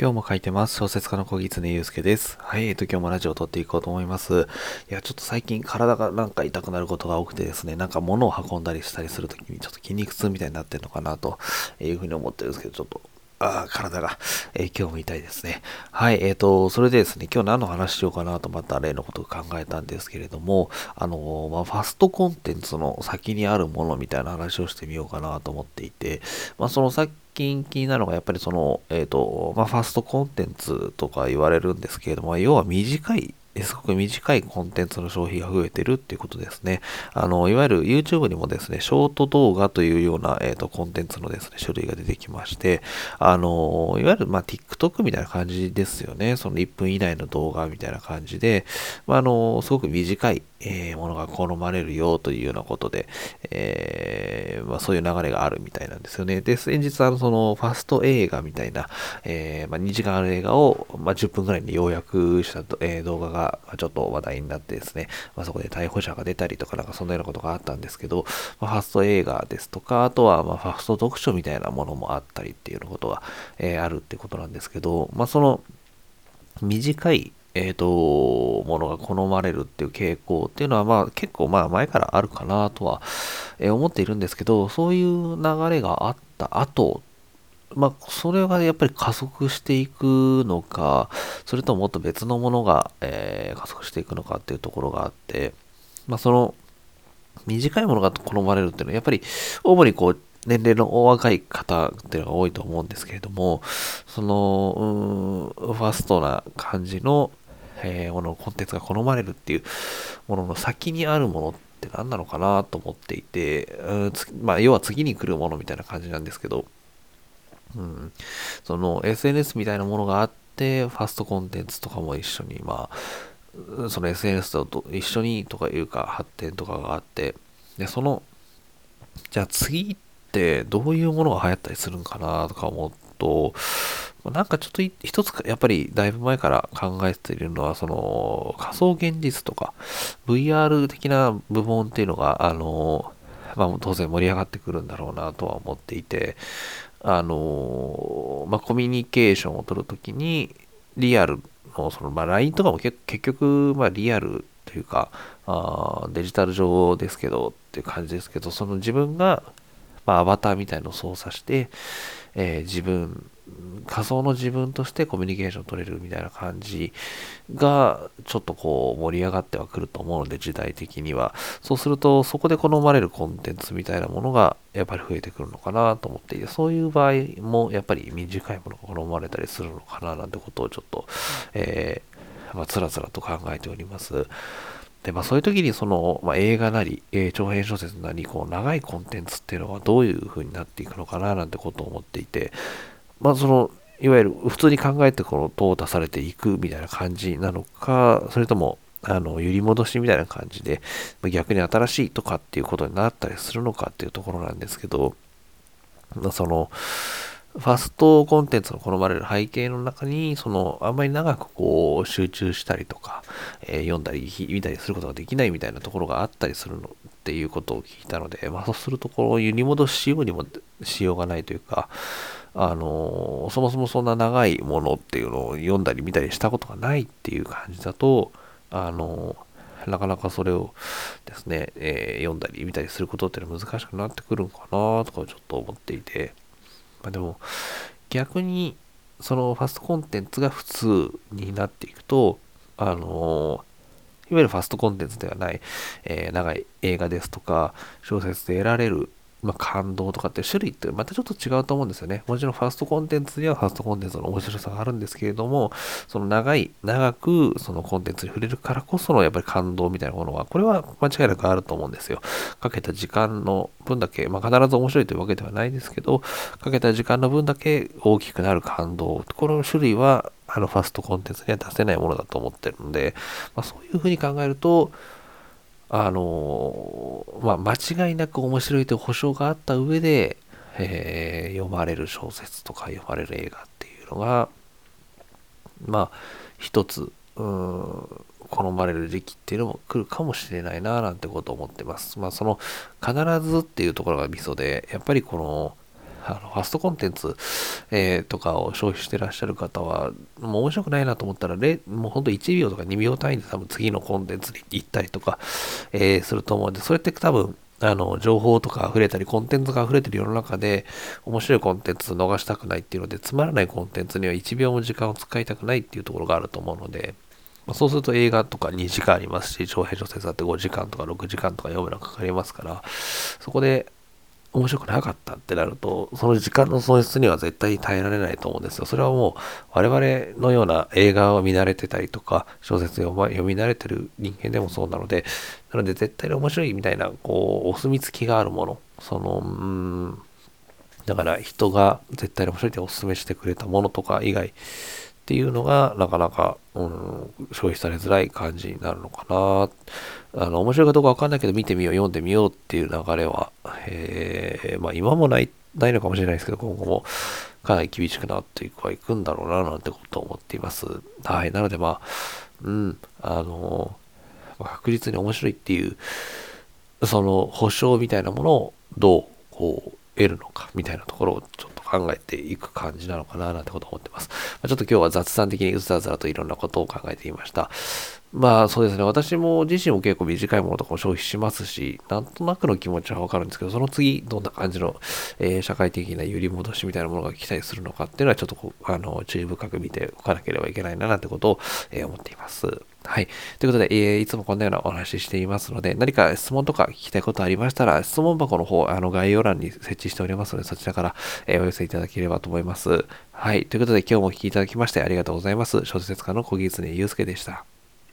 今日も書いてます。小説家の小木常祐介です。はい、えっと、今日もラジオを撮っていこうと思います。いや、ちょっと最近体がなんか痛くなることが多くてですね、なんか物を運んだりしたりするときにちょっと筋肉痛みたいになってるのかなというふうに思ってるんですけど、ちょっとああ体が、えー、今日も痛いですね。はい、えっ、ー、と、それでですね、今日何の話しようかなとまた例のことを考えたんですけれども、あのー、まあ、ファストコンテンツの先にあるものみたいな話をしてみようかなと思っていて、まあ、そのさっき近気になるのがやっぱりその、えっ、ー、と、まあ、ファーストコンテンツとか言われるんですけれども、要は短いすごく短いコンテンツの消費が増えてるっていうことですね。あの、いわゆる YouTube にもですね、ショート動画というような、えっ、ー、と、コンテンツのですね、種類が出てきまして、あの、いわゆる、まあ、TikTok みたいな感じですよね。その1分以内の動画みたいな感じで、まあ、あの、すごく短い、えー、ものが好まれるよというようなことで、えー、まあ、そういう流れがあるみたいなんですよね。で、先日、あの、その、ファスト映画みたいな、えー、まあ、2時間ある映画を、まあ、10分ぐらいに要約した、え動画がちょっと話題になってですね、まあ、そこで逮捕者が出たりとか、なんかそんなようなことがあったんですけど、まあ、ファスト映画ですとか、あとは、まファスト読書みたいなものもあったりっていうことが、えあるってことなんですけど、まあ、その、短いえっ、ー、と、ものが好まれるっていう傾向っていうのは、まあ結構まあ前からあるかなとは、え、思っているんですけど、そういう流れがあった後、まあそれがやっぱり加速していくのか、それともっと別のものが、えー、加速していくのかっていうところがあって、まあその短いものが好まれるっていうのは、やっぱり主にこう、年齢のお若い方っていうのが多いと思うんですけれども、その、ファストな感じの、えー、もの、コンテンツが好まれるっていうものの先にあるものって何なのかなと思っていて、うんまあ、要は次に来るものみたいな感じなんですけど、うん、その SNS みたいなものがあって、ファストコンテンツとかも一緒に、まあ、その SNS と一緒にとかいうか発展とかがあって、で、その、じゃあ次ってどういうものが流行ったりするんかなとか思うと、なんかちょっと一つやっぱりだいぶ前から考えているのは、その仮想現実とか VR 的な部門っていうのが、あの、まあ当然盛り上がってくるんだろうなとは思っていて、あの、まあコミュニケーションを取るときにリアルの、そのまあ LINE とかも結局、まあリアルというか、あデジタル上ですけどっていう感じですけど、その自分が、まあ、アバターみたいのを操作して、えー、自分仮想の自分としてコミュニケーション取れるみたいな感じがちょっとこう盛り上がってはくると思うので時代的にはそうするとそこで好まれるコンテンツみたいなものがやっぱり増えてくるのかなと思っていてそういう場合もやっぱり短いものが好まれたりするのかななんてことをちょっと、えー、まあ、つらつらと考えております。で、まあそういう時にその、まあ、映画なり、えー、長編小説なり、こう長いコンテンツっていうのはどういう風になっていくのかななんてことを思っていて、まあその、いわゆる普通に考えてこの淘汰されていくみたいな感じなのか、それとも、あの、揺り戻しみたいな感じで、逆に新しいとかっていうことになったりするのかっていうところなんですけど、まあ、その、ファストコンテンツの好まれる背景の中に、その、あんまり長くこう、集中したりとか、えー、読んだり、見たりすることができないみたいなところがあったりするのっていうことを聞いたので、まあそうすると、こう、揺り戻しようにもしようがないというか、あのそもそもそんな長いものっていうのを読んだり見たりしたことがないっていう感じだと、あのなかなかそれをですね、えー、読んだり見たりすることっていうのは難しくなってくるんかなとかちょっと思っていて、まあ、でも逆にそのファストコンテンツが普通になっていくと、あのいわゆるファストコンテンツではない、えー、長い映画ですとか小説で得られるまあ、感動とかって種類ってまたちょっと違うと思うんですよね。もちろんファーストコンテンツにはファーストコンテンツの面白さがあるんですけれども、その長い、長くそのコンテンツに触れるからこそのやっぱり感動みたいなものは、これは間違いなくあると思うんですよ。かけた時間の分だけ、まあ、必ず面白いというわけではないですけど、かけた時間の分だけ大きくなる感動。この種類は、あのファーストコンテンツには出せないものだと思ってるので、まあ、そういうふうに考えると、あのまあ、間違いなく面白いという保証があった上で、えー、読まれる小説とか読まれる映画っていうのが、まあ、一つ、うん、好まれる時期っていうのも来るかもしれないな、なんてことを思ってます。まあ、その、必ずっていうところがミソで、やっぱりこの、あの、ファストコンテンツ、えー、とかを消費してらっしゃる方は、もう面白くないなと思ったら、もうほんと1秒とか2秒単位で多分次のコンテンツに行ったりとか、えー、すると思うんで、それって多分、あの、情報とか溢れたり、コンテンツが溢れてる世の中で、面白いコンテンツ逃したくないっていうので、つまらないコンテンツには1秒も時間を使いたくないっていうところがあると思うので、まそうすると映画とか2時間ありますし、長編小説だって5時間とか6時間とか読むのかかりますから、そこで面白くなかったってなると、その時間の損失には絶対に耐えられないと思うんですよ。それはもう我々のような映画を見慣れてたりとか、小説を読み慣れてる人間でもそうなので、なので絶対に面白いみたいな、こう、お墨付きがあるもの、その、うん、だから人が絶対に面白いってお勧めしてくれたものとか以外っていうのがなかなか、うん、消費されづらい感じになるのかな。あの、面白いかどうかわかんないけど見てみよう、読んでみようっていう流れは、えー、まあ今もない、ないのかもしれないですけど、今後もかなり厳しくなっていくはいくんだろうな、なんてことを思っています。はい。なのでまあ、うん、あの、確実に面白いっていう、その保証みたいなものをどう、こう、得るのかみたいなところをちょっと考えていく感じなのかななんてこと思ってます。まあ、ちょっと今日は雑談的にうずらずらといろんなことを考えていました。まあそうですね、私も自身も結構短いものとかも消費しますし、なんとなくの気持ちはわかるんですけど、その次どんな感じの、えー、社会的な揺り戻しみたいなものが来たりするのかっていうのはちょっとこう、あの、注意深く見ておかなければいけないななんてことを、えー、思っています。はい。ということで、えー、いつもこんなようなお話ししていますので、何か質問とか聞きたいことありましたら、質問箱の方、あの概要欄に設置しておりますので、そちらから、えー、お寄せいただければと思います。はい。ということで、今日もお聴きいただきましてありがとうございます。小説家の小木常祐介でした。